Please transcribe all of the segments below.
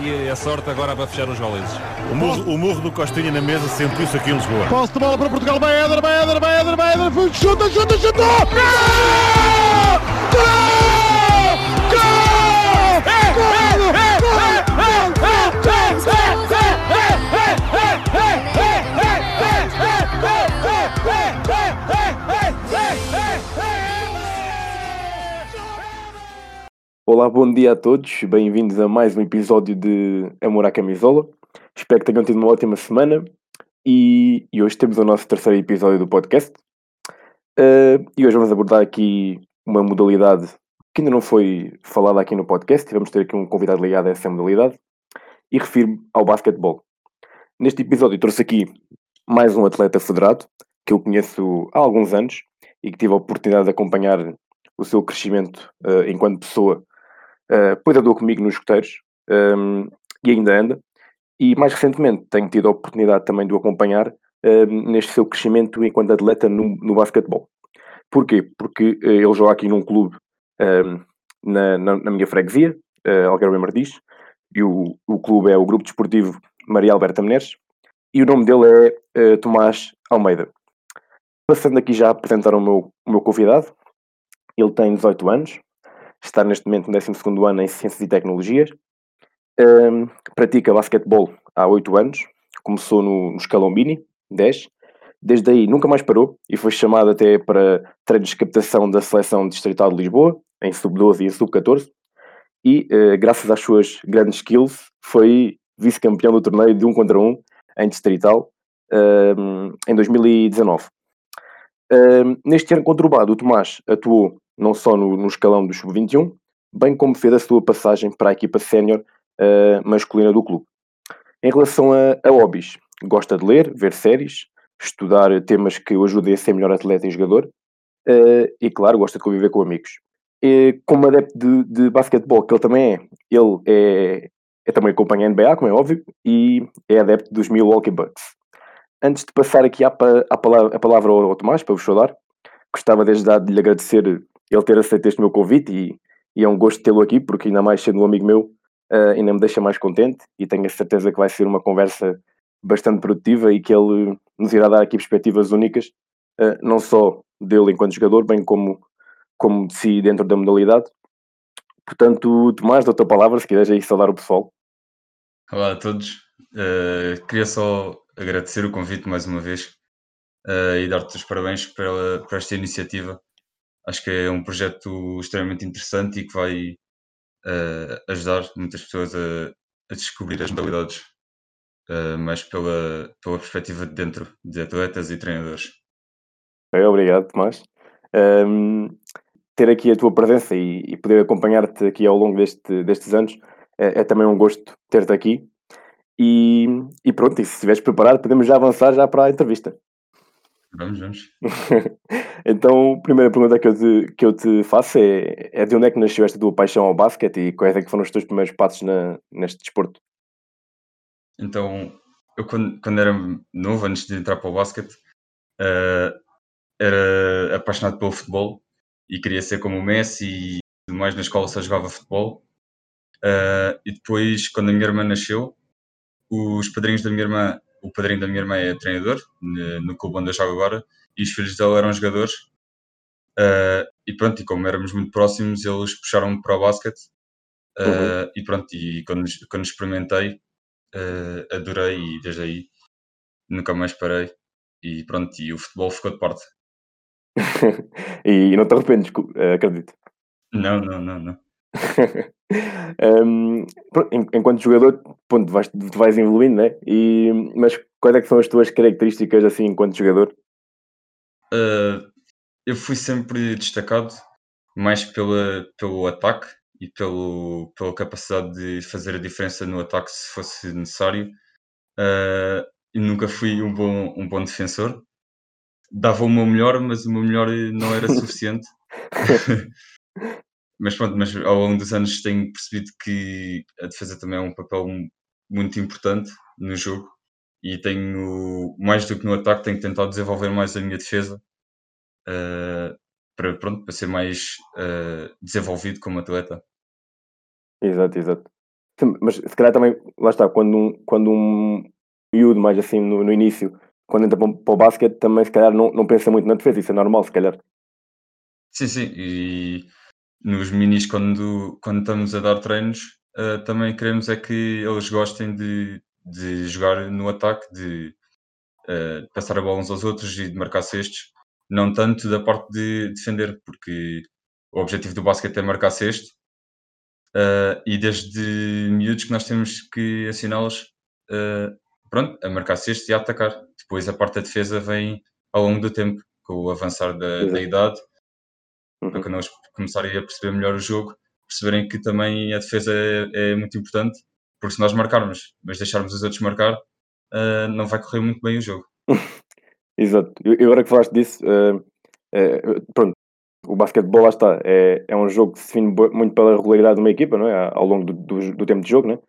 e, e a sorte agora para fechar os goleses. O murro, o murro do Costinha na mesa sentiu-se aqui em Lisboa. Posse de bola para Portugal, vai Éder, vai Éder, vai Éder, vai Éder, chuta, chuta, chuta! Gol! Olá, bom dia a todos, bem-vindos a mais um episódio de Amor à Camisola. Espero que tenham tido uma ótima semana e, e hoje temos o nosso terceiro episódio do podcast. Uh, e hoje vamos abordar aqui uma modalidade que ainda não foi falada aqui no podcast e vamos ter aqui um convidado ligado a essa modalidade e refiro-me ao basquetebol. Neste episódio trouxe aqui mais um atleta federado que eu conheço há alguns anos e que tive a oportunidade de acompanhar o seu crescimento uh, enquanto pessoa uh, andou comigo nos escuteiros um, ehm, e ainda anda. E mais recentemente tenho tido a oportunidade também de o acompanhar uh, neste seu crescimento enquanto atleta no, no basquetebol. Porquê? Porque uh, ele joga aqui num clube uh, na, na, na, minha freguesia, uh, Algarve Martins, e o, o clube é o Grupo Desportivo Maria Alberta Menezes, e o nome dele é Tomás Almeida. Passando aqui já a apresentar o meu, o meu convidado, ele tem 18 anos, está neste momento no 12 ano em Ciências e Tecnologias, um, pratica basquetebol há 8 anos, começou no, no escalão Bini, 10, desde aí nunca mais parou e foi chamado até para treinos de captação da seleção distrital de Lisboa, em sub-12 e sub-14, e uh, graças às suas grandes skills foi vice-campeão do torneio de 1 um contra 1 um, em distrital um, em 2019. neste ano conturbado, o Tomás atuou não só no, no escalão do sub-21, bem como fez a sua passagem para a equipa sénior uh, masculina do clube. Em relação a, a hobbies, gosta de ler, ver séries, estudar temas que o ajudem a ser melhor atleta e jogador, uh, e claro, gosta de conviver com amigos. E, como adepto de, de basquetebol, que ele também é, ele é, é também acompanha a NBA, como é óbvio, e é adepto dos Milwaukee Bucks. Antes de passar aqui à, à palavra, a palavra ao, ao Tomás, para vos falar, gostava desde já de lhe agradecer ele ter aceito este meu convite e, e é um gosto tê-lo aqui, porque ainda mais sendo um amigo meu, uh, ainda me deixa mais contente e tenho a certeza que vai ser uma conversa bastante produtiva e que ele nos irá dar aqui perspectivas únicas, uh, não só dele enquanto jogador, bem como, como de si dentro da modalidade. Portanto, Tomás, da tua palavra, se quiseres aí saudar o pessoal. Olá a todos. Uh, queria só agradecer o convite mais uma vez e dar-te os parabéns pela, por esta iniciativa acho que é um projeto extremamente interessante e que vai uh, ajudar muitas pessoas a, a descobrir as modalidades, uh, mais pela, pela perspectiva de dentro de atletas e treinadores. Obrigado, Tomás. Um, ter aqui a tua presença e, e poder acompanhar-te aqui ao longo deste, destes anos é, é também um gosto ter-te aqui. E, e pronto, e se estiveres preparado, podemos já avançar já para a entrevista. Vamos, vamos. então, a primeira pergunta que eu te, que eu te faço é, é de onde é que nasceu esta tua paixão ao basquete e quais é que foram os teus primeiros passos na, neste desporto? Então, eu quando, quando era novo, antes de entrar para o basquete, uh, era apaixonado pelo futebol e queria ser como o Messi e mais na escola só jogava futebol. Uh, e depois, quando a minha irmã nasceu, os padrinhos da minha irmã o padrinho da minha irmã é treinador no clube onde eu jogo agora e os filhos dela eram jogadores. Uh, e pronto, e como éramos muito próximos, eles puxaram-me para o basquete. Uh, uhum. E pronto, e quando, quando experimentei, uh, adorei e desde aí nunca mais parei. E pronto, e o futebol ficou de parte. e não te arrependes, acredito. Não, não, não, não. um, enquanto jogador, ponto, vais, vais evoluindo, né? E, mas quais é que são as tuas características assim enquanto jogador? Uh, eu fui sempre destacado mais pela, pelo ataque e pelo, pela capacidade de fazer a diferença no ataque se fosse necessário. Uh, e nunca fui um bom, um bom defensor. Dava o meu melhor, mas o meu melhor não era suficiente. mas pronto, mas ao longo dos anos tenho percebido que a defesa também é um papel muito importante no jogo e tenho, mais do que no ataque, tenho tentado desenvolver mais a minha defesa uh, para, pronto, para ser mais uh, desenvolvido como atleta. Exato, exato. Mas se calhar também, lá está, quando um, quando um miúdo mais assim no, no início, quando entra para, o- para o basquete, também se calhar não, não pensa muito na defesa, isso é normal, se calhar. Sim, sim, e nos minis quando, quando estamos a dar treinos, eh, também queremos é que eles gostem de, de jogar no ataque, de eh, passar a bola uns aos outros e de marcar cestos, não tanto da parte de defender, porque o objetivo do basquete é marcar cesto, eh, e desde miúdos que nós temos que ensiná-los eh, pronto, a marcar cesto e a atacar. Depois a parte da defesa vem ao longo do tempo, com o avançar da, da idade, Uhum. para eles começarem a perceber melhor o jogo, perceberem que também a defesa é, é muito importante, porque se nós marcarmos, mas deixarmos os outros marcar, eh, não vai correr muito bem o jogo. Exato. E agora que falaste disso, eh, eh, pronto, o basquetebol lá está, é, é um jogo que se define muito pela regularidade de uma equipa, não é? Ao longo do, do, do tempo de jogo, não é?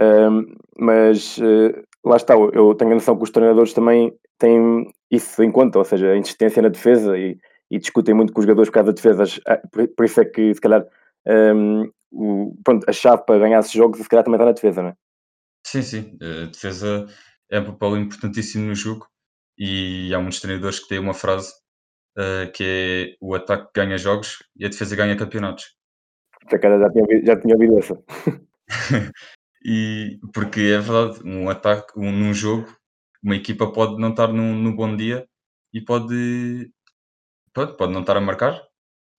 Ahm, mas eh, lá está, eu- eu tenho a noção que os treinadores também têm isso em conta, ou seja, a insistência na defesa e, e discutem muito com os jogadores por causa de defesas. Ah, Por, isso é que, se calhar, ahm, o, pronto, a chave para ganhar esses jogos, se calhar, também está na defesa, não é? Sim, sim, a defesa é um papel importantíssimo no jogo e há muitos treinadores que têm uma frase eh, que é o ataque ganha jogos e a defesa ganha campeonatos. Já, cara, já, tinha, ouvido- já tinha ouvido essa. E porque é verdade, um ataque, um, num jogo, uma equipa pode não estar num, num bom dia e pode, pode, pode não estar a marcar.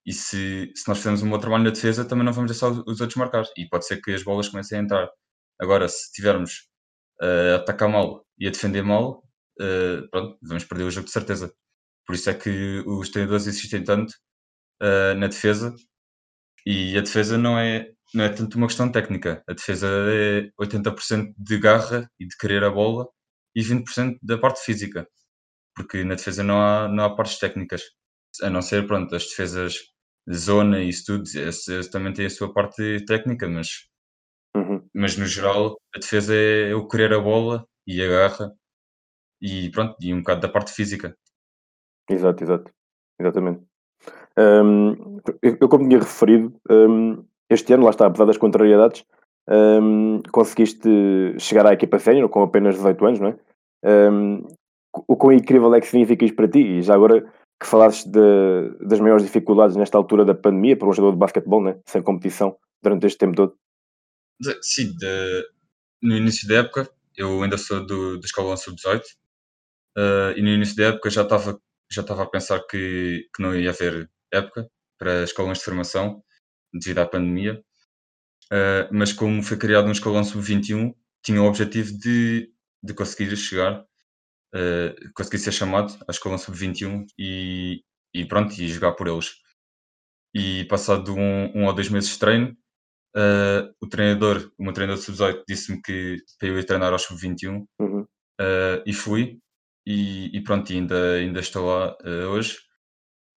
E se, se nós fizermos um bom trabalho na defesa, também não vamos deixar os, os outros marcar. E pode ser que as bolas comecem a entrar. Agora, se tivermos eh, a atacar mal e a defender mal, eh, pronto, vamos perder o jogo de certeza. Por isso é que os treinadores insistem tanto eh, na defesa e a defesa não é, não é tanto uma questão técnica. A defesa é 80% de garra e de querer a bola e 20% da parte física. Porque na defesa não há, não há partes técnicas. A não ser, pronto, as defesas de zona e isso tudo, essas também têm a sua parte técnica, mas, Uhum. mas no geral a defesa é o querer a bola e a garra e pronto, e um bocado da parte física. Exato, exato. Exatamente. Hum, eu, eu, como tinha referido, hum, este ano, lá está, apesar das contrariedades, hum, conseguiste chegar à equipa sénior com apenas 18 anos, não é? Hum, o quão incrível é que significa isto para ti? E já agora que falaste de, das maiores dificuldades nesta altura da pandemia para um jogador de basquetebol, né? sem competição, durante este tempo todo. Sim, de- no início da época, eu ainda sou do, do escalão sub-18, eh, e no início da época já estava já estava a pensar que, que não ia haver época para escalões de formação devido à pandemia, Eh, mas como foi criado um escalão sub-21, tinha o objetivo de, de conseguir chegar, eh, conseguir ser chamado à escalão sub-21 e, e pronto, e jogar por eles. E passado um, um ou dois meses de treino, eh, o treinador, o meu treinador sub-18 disse-me que para eu ir treinar ao sub-21 Uhum. eh, e fui e, e pronto, ainda, ainda estou lá eh, hoje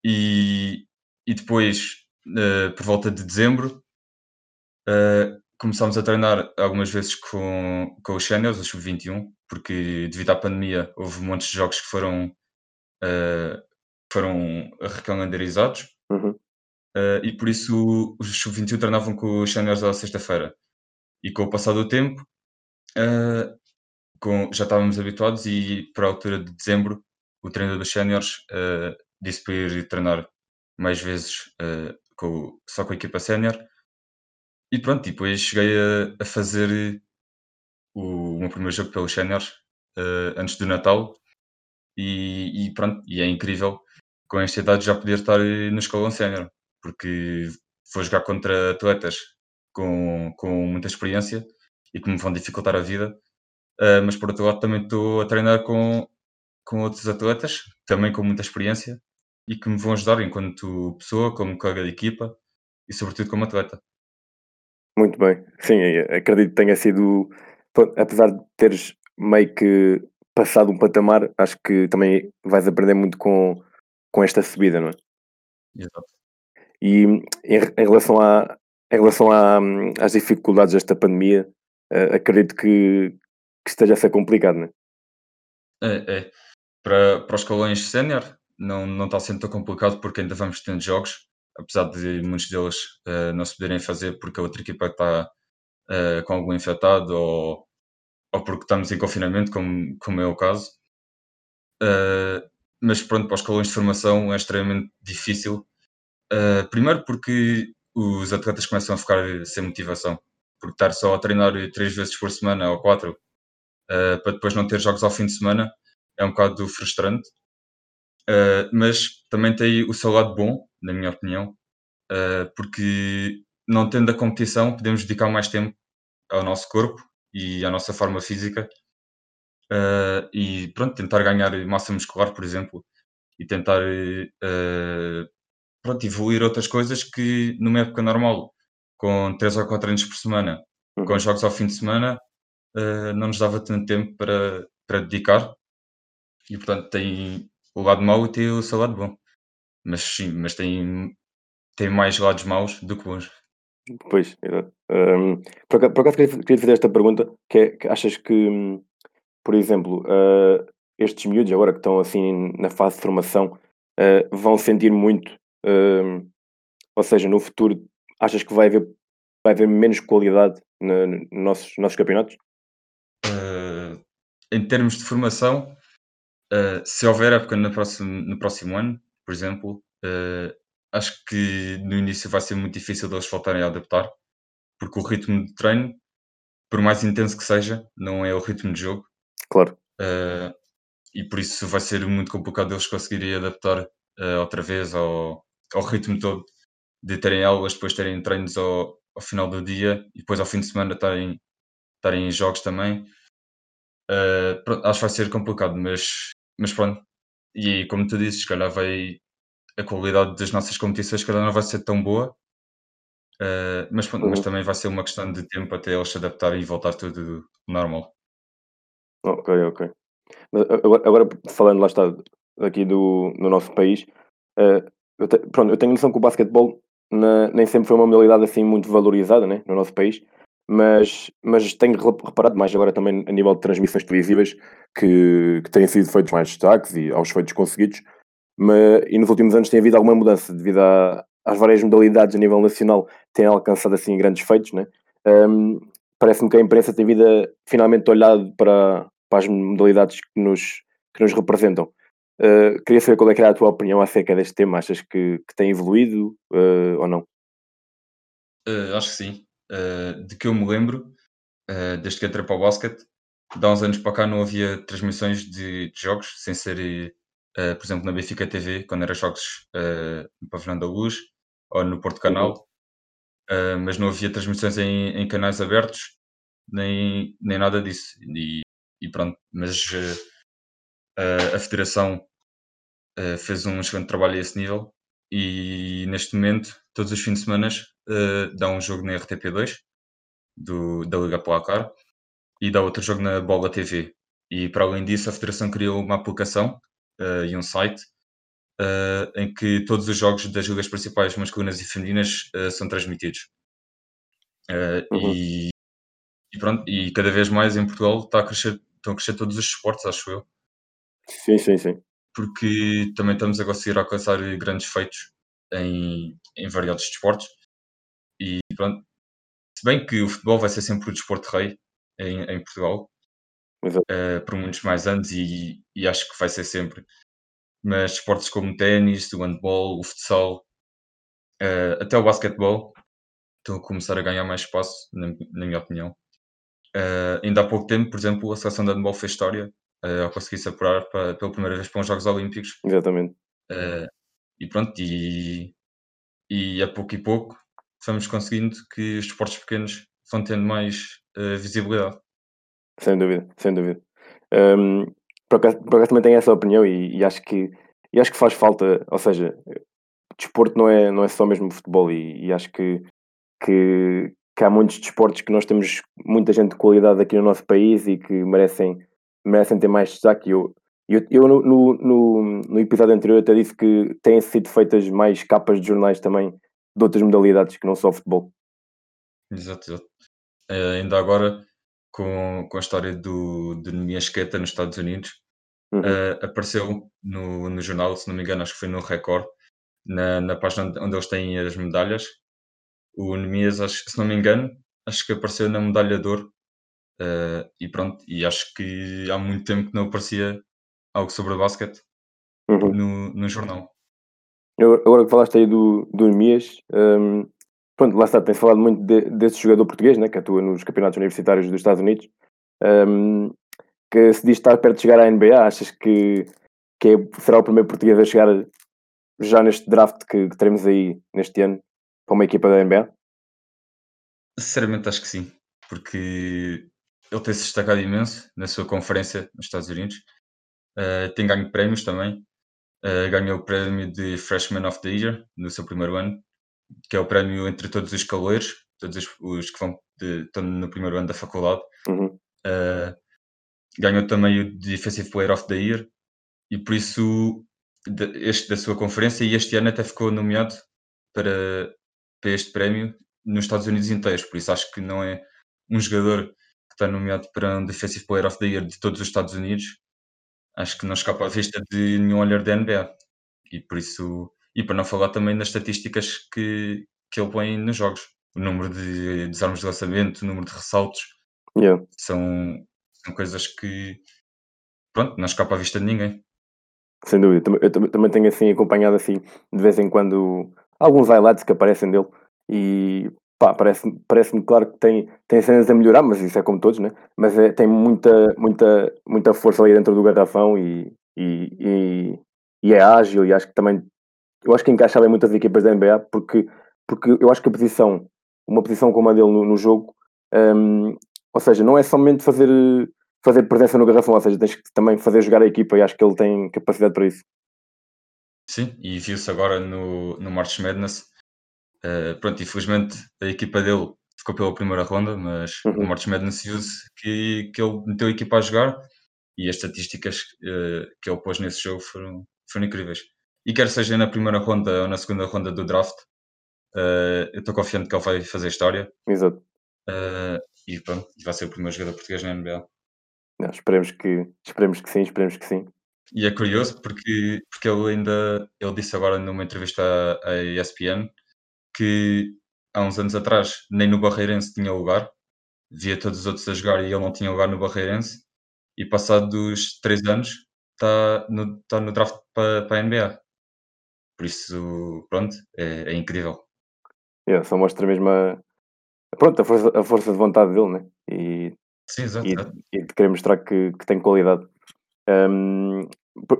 e, e depois por volta de dezembro começámos a treinar algumas vezes com, com os séniores, os sub-21 porque devido à pandemia houve montes de jogos que foram eh, foram recalendarizados. Uhum. eh, e por isso os sub-21 treinavam com os séniores à sexta-feira. E com o passar do tempo eh, com- já estávamos habituados e para a altura de dezembro o treinador dos séniores eh, disse para ir treinar mais vezes com só com a equipa sénior e pronto, e depois cheguei a, a fazer o, o meu primeiro jogo pelos séniores eh, antes do Natal e, e pronto, e é incrível com esta idade já poder estar eh, no escalão sénior porque vou jogar contra atletas com, com muita experiência e que me vão dificultar a vida Uh, mas por outro lado também estou a treinar com, com outros atletas, também com muita experiência e que me vão ajudar enquanto pessoa, como colega de equipa e sobretudo como atleta. Muito bem. Sim, eh, acredito que tenha sido, apesar de teres meio que passado um patamar, acho que também vais aprender muito com, com esta subida, não é? Exato. E em, em relação, a, em relação a, às dificuldades desta pandemia, eh, acredito que, que esteja a ser complicado, não é? É, é. Para, para os escalões sénior não, não está sendo tão complicado porque ainda vamos tendo jogos, apesar de muitos deles uh, não se poderem fazer porque a outra equipa está uh, com algum infectado ou, ou porque estamos em confinamento, como, como é o caso. Uh, mas pronto, para os escalões de formação é extremamente difícil. Primeiro porque os atletas começam a ficar sem motivação. Porque estar só a treinar três vezes por semana ou quatro para depois não ter jogos ao fim de semana é um bocado frustrante. Mas também tem o seu lado bom, na minha opinião, porque não tendo a competição podemos dedicar mais tempo ao nosso corpo e à nossa forma física uh, e pronto, tentar ganhar massa muscular, por exemplo, e tentar uh, pronto, evoluir outras coisas que numa época normal, com 3 ou 4 treinos por semana, uhum. com jogos ao fim de semana, uh, não nos dava tanto tempo para, para dedicar. E portanto tem o lado mau e tem o seu lado bom. Mas sim, mas tem, tem mais lados maus do que bons. Pois, exato. Um, por, acaso, por acaso queria, queria fazer esta pergunta, que é que achas que por exemplo, uh, estes miúdos agora que estão assim na fase de formação uh, vão sentir muito, uh, ou seja, no futuro achas que vai haver, vai haver menos qualidade nos nossos, nossos campeonatos? em termos de formação, se houver época no próximo, no próximo ano, por exemplo, acho que no início vai ser muito difícil eles voltarem a adaptar, porque o ritmo de treino, por mais intenso que seja, não é o ritmo de jogo. Claro. Uh, e por isso vai ser muito complicado eles conseguirem adaptar uh, outra vez ao, ao ritmo todo de terem aulas, depois terem treinos ao, ao final do dia e depois ao fim de semana estarem, estarem em jogos também. Uh, acho que vai ser complicado, mas, mas pronto. E como tu dizes, se calhar vai a qualidade das nossas competições se calhar não vai ser tão boa, uh, mas, pronto, uhum. mas também vai ser uma questão de tempo até eles se adaptarem e voltar tudo normal. Ok, ok. agora, agora falando, lá está, aqui do, no nosso país, uh, eu, te, pronto, eu tenho noção que o basquetebol na, nem sempre foi uma modalidade assim muito valorizada né, no nosso país, mas, mas tenho reparado mais agora também a nível de transmissões televisivas que, que têm sido feitos mais destaques e aos feitos conseguidos, mas, e nos últimos anos tem havido alguma mudança devido a, às várias modalidades a nível nacional têm alcançado assim grandes feitos, né? Um, parece-me que a imprensa tem vida finalmente olhado para, para as modalidades que nos, que nos representam. Uh, queria saber qual é que a tua opinião acerca deste tema. Achas que, que tem evoluído uh, ou não? Uh, acho que sim. De que eu me lembro, desde que entrei para o basquete, de há uns anos para cá não havia transmissões de, de jogos, sem ser, por exemplo, na Benfica TV, quando eram jogos no Pavilhão da Luz ou no Porto Canal, uhum. mas não havia transmissões em, em, canais abertos, nem, nem nada disso. E e pronto, mas uh, a Federação uh, fez um excelente trabalho a esse nível e neste momento, todos os fins de semana, uh, dá um jogo na RTP2 do, da Liga Placar e dá outro jogo na Bola TV. E para além disso, a Federação criou uma aplicação e um site em que todos os jogos das ligas principais masculinas e femininas são transmitidos. Uhum. E e pronto, e cada vez mais em Portugal está a crescer, estão a crescer todos os esportes, acho eu. Sim, sim, sim. Porque também estamos a conseguir alcançar grandes feitos em, em variados desportos. E pronto, se bem que o futebol vai ser sempre o desporto rei em, em Portugal, uh, por muitos mais anos, e, e acho que vai ser sempre. Mas esportes como o ténis, o handball, o futsal, uh, até o basquetebol, estão a começar a ganhar mais espaço, na, na minha opinião. Uh, ainda há pouco tempo, por exemplo, a seleção de handball fez história uh, ao conseguir se apurar para, pela primeira vez para os Jogos Olímpicos. Exatamente. Uh, e pronto, e, e a pouco e pouco vamos conseguindo que os esportes pequenos vão tendo mais visibilidade. Sem dúvida, sem dúvida. Um, por, acaso, por acaso também tenho essa opinião e, e, acho que, e acho que faz falta, ou seja, desporto não é, não é só mesmo futebol e, e acho que, que, que há muitos desportos que nós temos muita gente de qualidade aqui no nosso país e que merecem, merecem ter mais destaque. Eu, eu, eu no, no, no, episódio anterior até disse que têm sido feitas mais capas de jornais também de outras modalidades que não só futebol. Exato, exato. É, ainda agora, com, com a história do, do Niasqueta nos Estados Unidos, uhum. uh, apareceu no, no jornal, se não me engano, acho que foi no Record, na, na página onde eles têm as medalhas, o Nemias, acho, se não me engano, acho que apareceu na medalha de ouro. Uh, e pronto, e acho que há muito tempo que não aparecia algo sobre basquete Uhum. no, no jornal. Agora que falaste aí do, do Hermias, hum, pronto, lá está, tem falado muito de- desse jogador português, né, que atua nos campeonatos universitários dos Estados Unidos, hum, que se diz estar perto de chegar à NBA, achas que, que é- será o primeiro português a chegar já neste draft que, que teremos aí neste ano para uma equipa da NBA? Sinceramente, acho que sim, porque ele tem se destacado imenso na sua conferência nos Estados Unidos. Uh, tem ganho prémios também. Uh, ganhou o prémio de Freshman of the Year no seu primeiro ano, que é o prémio entre todos os caloiros, todos os, os que vão de, estão no primeiro ano da faculdade. Uhum. Uh, ganhou também o Defensive Player of the Year e por isso de- este da sua conferência e este ano até ficou nomeado para, para este prémio nos Estados Unidos inteiros, por isso acho que não é um jogador que está nomeado para um Defensive Player of the Year de todos os Estados Unidos, acho que não escapa à vista de nenhum olhar da NBA e por isso, e para não falar também das estatísticas que, que ele põe nos jogos, o número de desarmes de lançamento, o número de ressaltos, Yeah. são, são coisas que pronto, não escapa à vista de ninguém. Sem dúvida, eu também- também tenho assim acompanhado assim de vez em quando alguns highlights que aparecem dele. E pá, parece-me parece claro que tem, tem cenas a melhorar, mas isso é como todos, né? Mas é, tem muita, muita, muita força ali dentro do garrafão e, e, e, e é ágil e acho que também eu acho que encaixa bem muitas equipas da NBA porque, porque eu acho que a posição, uma posição como a dele no, no jogo, hum, ou seja, não é somente fazer fazer presença no garrafão, ou seja, tens que também fazer jogar a equipa e acho que ele tem capacidade para isso. Sim, e viu-se agora no, no March Madness. Eh, pronto, infelizmente a equipa dele ficou pela primeira ronda, mas Uhum. no March Madness viu-se que, que ele meteu a equipa a jogar e as estatísticas eh, que ele pôs nesse jogo foram, foram incríveis. E quer seja na primeira ronda ou na segunda ronda do draft, eh, eu estou confiante que ele vai fazer história Exato. e pronto, vai ser o primeiro jogador português na NBA. Não, esperemos, que, esperemos que sim, esperemos que sim. E é curioso porque, porque ele ainda ele disse agora numa entrevista à, à ESPN que há uns anos atrás nem no Barreirense tinha lugar, via todos os outros a jogar e ele não tinha lugar no Barreirense, e passados três anos está no, tá no draft para, para a NBA. Por isso, pronto, é, é incrível. Yeah, só mostra mesmo a, pronto, a, força, a força de vontade dele, né? E, Sim, exato. e, e de querer mostrar que, que tem qualidade. Um,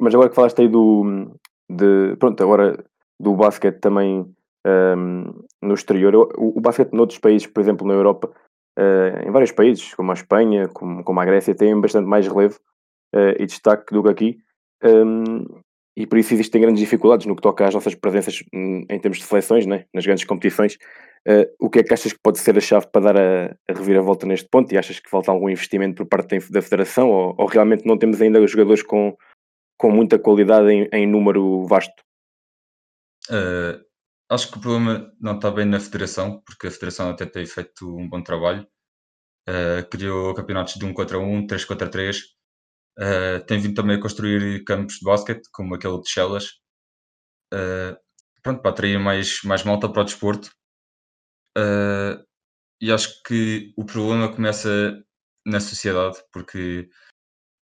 mas agora que falaste aí do, de, pronto, agora do basquete também um, no exterior, o, o basquete noutros países, por exemplo, na Europa, eh, em vários países, como a Espanha, como, como a Grécia, tem bastante mais relevo eh, e destaque do que aqui. Um, e por isso existem grandes dificuldades no que toca às nossas presenças hum, em termos de seleções, né? nas grandes competições. Eh, o que é que achas que pode ser a chave para dar a, a reviravolta neste ponto? E achas que falta algum investimento por parte da Federação ou, ou realmente não temos ainda jogadores com, com muita qualidade em, em número vasto? Eh, acho que o problema não está bem na federação, porque a federação até tem feito um bom trabalho. Eh, criou campeonatos de 1 contra 1, 3 contra 3. Eh, tem vindo também a construir campos de basquete, como aquele de Chelas. Eh, pronto, para atrair mais, mais malta para o desporto. E acho que o problema começa na sociedade, porque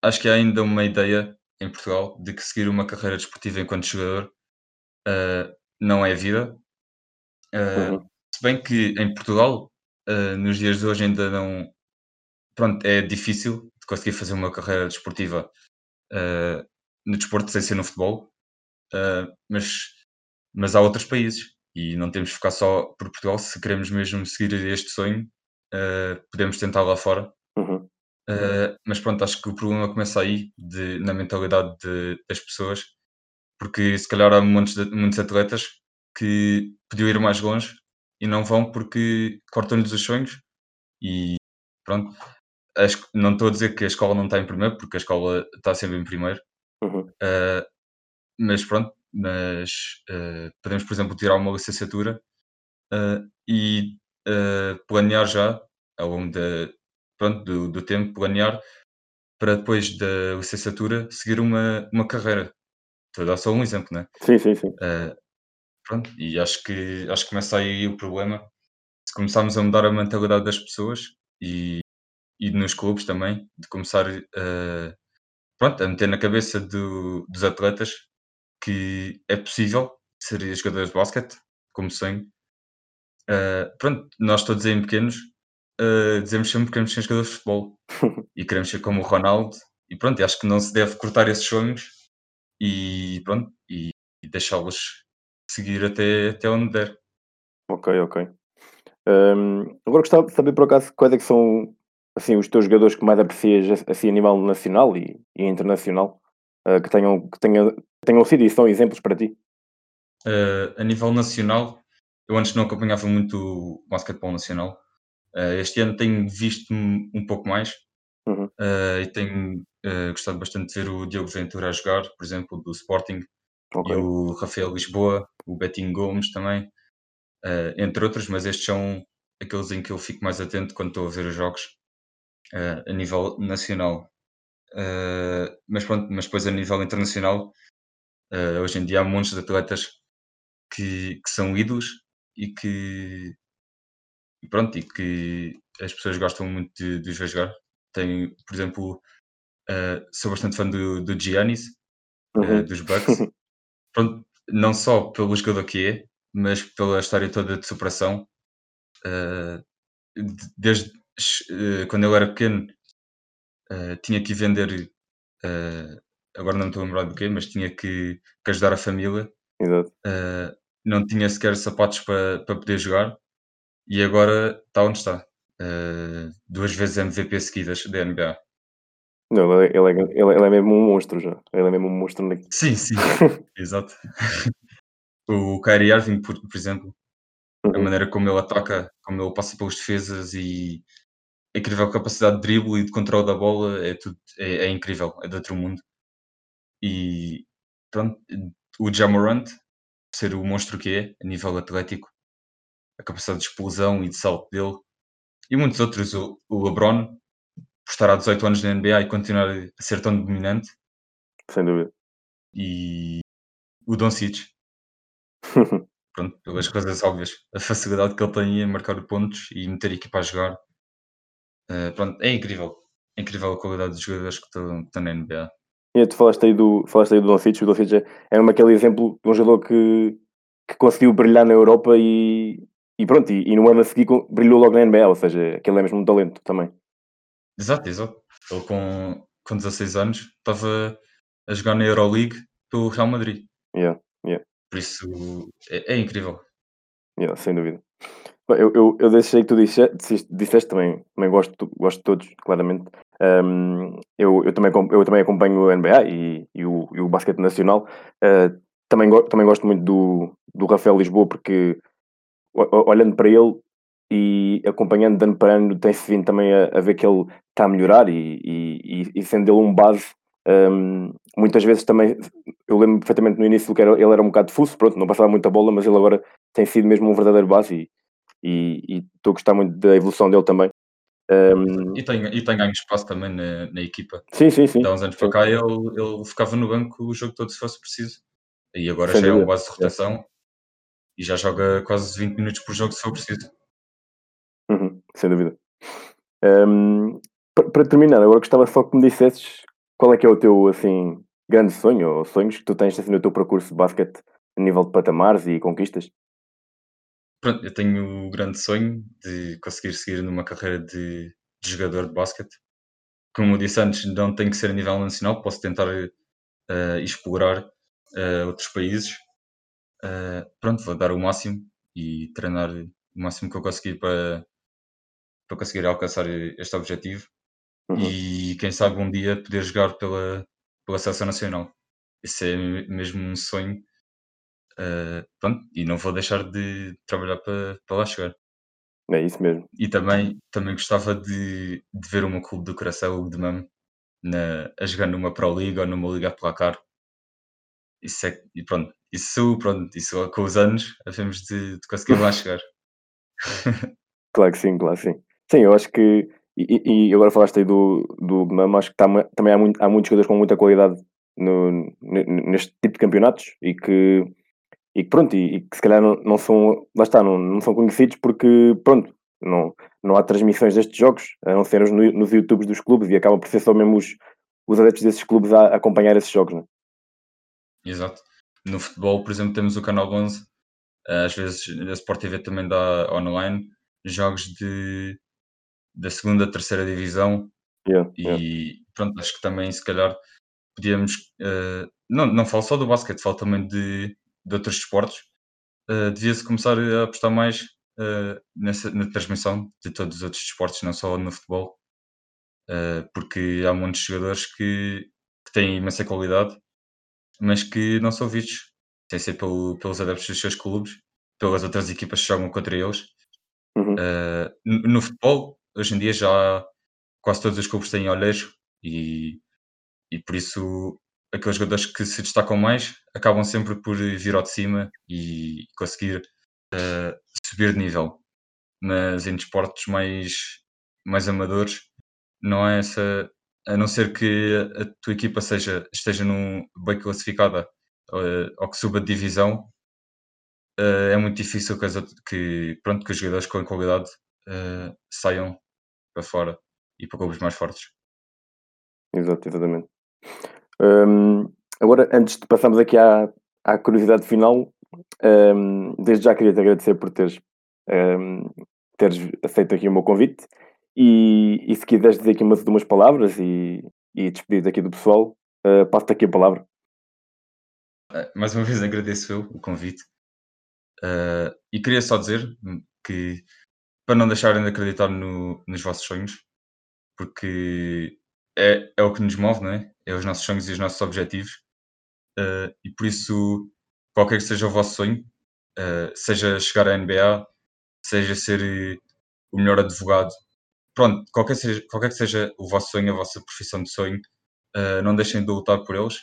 acho que há ainda uma ideia em Portugal de que seguir uma carreira desportiva enquanto jogador eh, não é vida. Eh, Uhum. se bem que em Portugal, eh, nos dias de hoje, ainda não. Pronto, é difícil de conseguir fazer uma carreira desportiva eh, no desporto sem ser no futebol, mas, mas há outros países e não temos de ficar só por Portugal. Se queremos mesmo seguir este sonho, podemos tentar lá fora. Uhum. Uh, mas pronto, acho que o problema começa aí, de- na mentalidade de- das pessoas, porque se calhar há muitos, de- muitos atletas que podiam ir mais longe e não vão porque cortam-lhes os sonhos e pronto. Não estou a dizer que a escola não está em primeiro, porque a escola está sempre em primeiro, Uhum. uh, mas pronto, mas uh, podemos, por exemplo, tirar uma licenciatura uh, e planear já, ao longo da, pronto, do, do tempo, planear para depois da licenciatura seguir uma, uma carreira. Estou a dar só um exemplo, né? Sim, sim, sim. Uh, pronto, e acho que, acho que começa aí o problema se começarmos a mudar a mentalidade das pessoas e, e nos clubes também, de começar a, pronto, a meter na cabeça do- dos atletas que é possível ser jogadores de basquete, como sonho. Uh, pronto, nós todos em pequenos uh, dizemos sempre que queremos ser jogadores de futebol e queremos ser como o Ronaldo e pronto, e acho que não se deve cortar esses sonhos e pronto, e, e deixá-los seguir até, até onde der. Ok, ok. Hum, agora gostava de saber por acaso quais é que são assim, os teus jogadores que mais aprecias assim, a nível nacional e, e internacional, uh, que, tenham, que, tenham, tenham sido e são exemplos para ti? Uh, a nível nacional, eu antes não acompanhava muito o basquetebol nacional. Uh, este ano tenho visto um pouco mais uhum. uh, e tenho gostado bastante de ver o Diogo Ventura a jogar, por exemplo, do Sporting, okay. e o Rafael Lisboa, o Betinho Gomes também, entre outros, mas estes são aqueles em que eu fico mais atento quando estou a ver os jogos a nível nacional. mas pronto, mas depois a nível internacional, hoje em dia há montes de atletas que, que são ídolos e que pronto, e que as pessoas gostam muito de, de os ver jogar. Tem, por exemplo, uh, sou bastante fã do, do Giannis, uhum. uh, dos Bucks. pronto, não só pelo jogador que é, mas pela história toda de superação. Uh, desde quando eu era pequeno, tinha que vender, agora não me estou a lembrar do quê, mas tinha que, que ajudar a família. Não tinha sequer sapatos para, para poder jogar e agora está onde está. Duas vezes MVP seguidas da NBA. Não, ele, é, ele, é, ele é mesmo um monstro já. Ele é mesmo um monstro. Naquilo. Sim, sim, exato. o Kyrie Irving, por, por exemplo, uhum. a maneira como ele ataca, como ele passa pelas defesas e a incrível capacidade de drible e de controle da bola é, tudo, é, é incrível, é de outro mundo. E pronto, o Jamorant, ser o monstro que é, a nível atlético, a capacidade de explosão e de salto dele, e muitos outros. O, o LeBron, por estar há 18 anos na NBA e continuar a ser tão dominante. Sem dúvida. E o Doncic. Pronto, pelas coisas óbvias. A facilidade que ele tem em marcar pontos e meter a equipa a jogar. Uh, pronto, é incrível. É incrível a qualidade dos jogadores que estão, que estão na NBA. E tu falaste aí do, falaste aí do Doncic. O Doncic é, é um aquele exemplo de um jogador que, que conseguiu brilhar na Europa e, e pronto, e, e, no ano a seguir brilhou logo na NBA, ou seja, aquele é mesmo um talento também. Exato, exato. Ele com, com 16 anos estava a jogar na Euroleague pelo Real Madrid. Yeah, yeah. Por isso é, é incrível. Yeah, sem dúvida. Eu, eu, eu deixei que tu disseste, disseste também, também gosto, gosto de todos, claramente. Um, eu, eu, também, eu também acompanho o NBA e, e, o, e o basquete nacional. Uh, também, também gosto muito do, do Rafael Lisboa porque olhando para ele e acompanhando de ano para ano, tem-se vindo também a, a, ver que ele está a melhorar e, e, e sendo ele um base, um, muitas vezes também, eu lembro perfeitamente no início que era, ele era um bocado fuso, pronto, não passava muita bola, mas ele agora tem sido mesmo um verdadeiro base e estou a gostar muito da evolução dele também. Um... E, tem, e tem ganho espaço também na, na equipa. Sim, sim, sim. Há uns anos para cá ele, ele ficava no banco o jogo todo se fosse preciso. E agora Sem já dúvida. é um base de rotação e já joga quase 20 minutos por jogo se for preciso. Sem dúvida. Um, para terminar, agora gostava só que me dissesses qual é que é o teu assim, grande sonho ou sonhos que tu tens assim, no teu percurso de basquete a nível de patamares e conquistas? Pronto, eu tenho o grande sonho de conseguir seguir numa carreira de, de jogador de basquete. Como eu disse antes, não tem que ser a nível nacional, posso tentar uh, explorar uh, outros países uh, pronto, vou dar o máximo e treinar o máximo que eu conseguir para, para conseguir alcançar este objetivo uhum. e quem sabe um dia poder jogar pela, pela seleção nacional. Esse é mesmo um sonho. Uh, pronto, e não vou deixar de trabalhar para, para lá chegar. É isso mesmo. E também, também gostava de, de ver o meu clube do coração, o de Mamo, na, a jogar numa Pro League ou numa Liga Placar. Isso é, e pronto, isso, pronto, isso com os anos, havemos de, de conseguir lá chegar. claro que sim, claro que sim. Sim, eu acho que, e, e agora falaste aí do, do Gnam, acho que tá, também há, muito, há muitos jogadores com muita qualidade no, neste tipo de campeonatos e que, e que pronto, e, e que se calhar não, não são, lá está, não, não são conhecidos porque pronto, não, não há transmissões destes jogos, a não ser nos, nos YouTubes dos clubes e acaba por ser só mesmo os, os adeptos desses clubes a, a acompanhar esses jogos, não é? Exato. No futebol, por exemplo, temos o Canal 11, às vezes a Sport TV também dá online jogos de, da segunda, terceira divisão Yeah, e yeah. pronto, acho que também se calhar podíamos, uh, não, não falo só do basquete, falo também de, de outros esportes, uh, devia-se começar a apostar mais uh, nessa, na transmissão de todos os outros esportes, não só no futebol, porque há muitos jogadores que, que têm imensa qualidade, mas que não são vistos, sem ser pelo, pelos adeptos dos seus clubes, pelas outras equipas que jogam contra eles. Uhum. no, no futebol, hoje em dia já quase todos os clubes têm olheiros e, e por isso aqueles jogadores que se destacam mais acabam sempre por vir ao de cima e conseguir uh, subir de nível. Mas em desportos mais, mais amadores, não é essa. A não ser que a tua equipa seja, esteja num, bem classificada uh, ou que suba de divisão, uh, é muito difícil que, que, pronto, que os jogadores com qualidade saiam para fora e para clubes mais fortes. Exato, exatamente. Um, agora, antes de passarmos aqui à, à curiosidade final, um, desde já queria te agradecer por teres, um, teres aceito aqui o meu convite e, e se quiseres dizer aqui umas, umas palavras e, e despedir aqui do pessoal, uh, passo-te aqui a palavra. Eh, mais uma vez agradeço eu o convite uh, e queria só dizer que para não deixarem de acreditar no, nos vossos sonhos, porque é, é o que nos move, não é? É os nossos sonhos e os nossos objetivos. Uh, e por isso, qualquer que seja o vosso sonho, uh, seja chegar à NBA, seja ser o melhor advogado, pronto, qualquer, seja, qualquer que seja o vosso sonho, a vossa profissão de sonho, uh, não deixem de lutar por eles.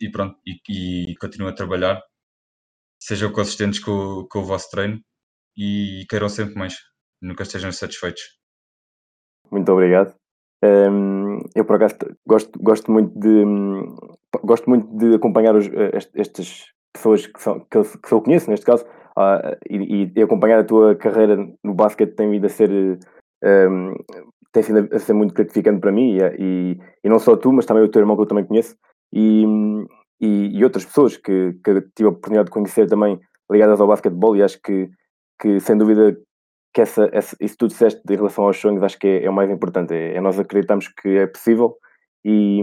e pronto, e, e continuem a trabalhar. Sejam consistentes com, com o vosso treino e queiram sempre mais. Nunca estejam satisfeitos muito obrigado. Um, eu por acaso gosto, gosto muito de gosto muito de acompanhar os, estas pessoas que, são, que, eu, que eu conheço neste caso uh, e, e, acompanhar a tua carreira no basquete tem vindo a ser um, tem sido a ser muito gratificante para mim e, e, e, não só tu mas também o teu irmão que eu também conheço e, e, outras pessoas que, que tive a oportunidade de conhecer também ligadas ao basquetebol e acho que, que sem dúvida que essa, essa, isso tudo disseste em relação aos sonhos, acho que é, é o mais importante. É, é, nós acreditamos que é possível e,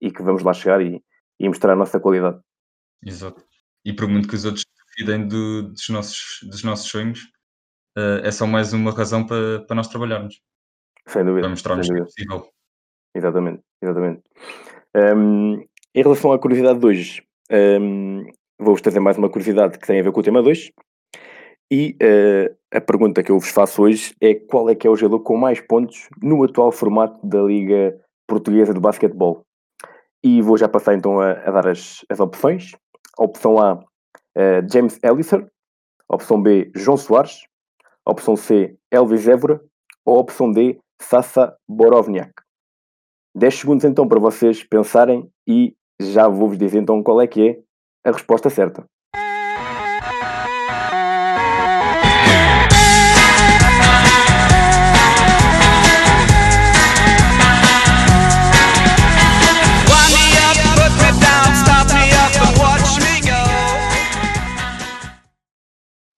e que vamos lá chegar e, e, mostrar a nossa qualidade. Exato. E por muito que os outros duvidem do, dos, nossos, dos nossos sonhos, uh, é só mais uma razão para, para nós trabalharmos. Sem dúvida. Para mostrarmos que é possível. Exatamente, exatamente. Um, em relação à curiosidade de hoje, um, vou-vos trazer mais uma curiosidade que tem a ver com o tema 2, e uh, a pergunta que eu vos faço hoje é qual é que é o jogador com mais pontos no atual formato da Liga Portuguesa de Basquetebol? E vou já passar então a, a dar as, as opções. Opção A, uh, James Ellison. Opção B, João Soares. Opção C, Elvis Évora. Ou opção D, Sassa Borovniak. 10 segundos então para vocês pensarem e já vou-vos dizer então qual é que é a resposta certa.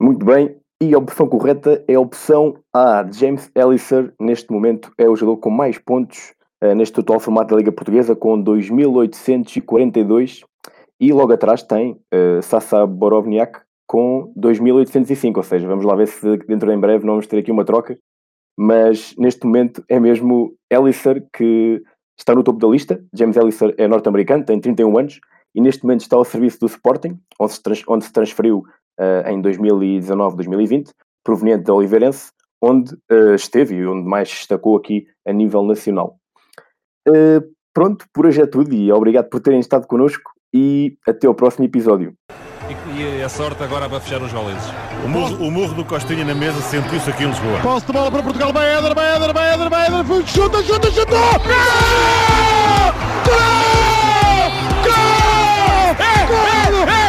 Muito bem, e a opção correta é a opção A. James Elliser, neste momento, é o jogador com mais pontos uh, neste atual formato da Liga Portuguesa, com 2.842. E logo atrás tem uh, Sassa Borovniak com 2.805. Ou seja, vamos lá ver se dentro em breve não vamos ter aqui uma troca. Mas neste momento é mesmo Elliser que está no topo da lista. James Elliser é norte-americano, tem 31 anos e neste momento está ao serviço do Sporting, onde se, onde se transferiu uh, em 2019, 2020, proveniente da Oliveirense, onde uh, esteve e onde mais destacou aqui a nível nacional. Uh, pronto, por hoje é tudo e obrigado por terem estado connosco e até ao próximo episódio. E, a sorte agora para fechar os goleses. O murro, o murro do Costinha na mesa sentiu-se aqui em Lisboa. Posso de bola para Portugal, vai Eder, vai Eder, vai Eder, vai Éder, chuta, chuta, chuta! Gol! Gol! Gol! É, é, é!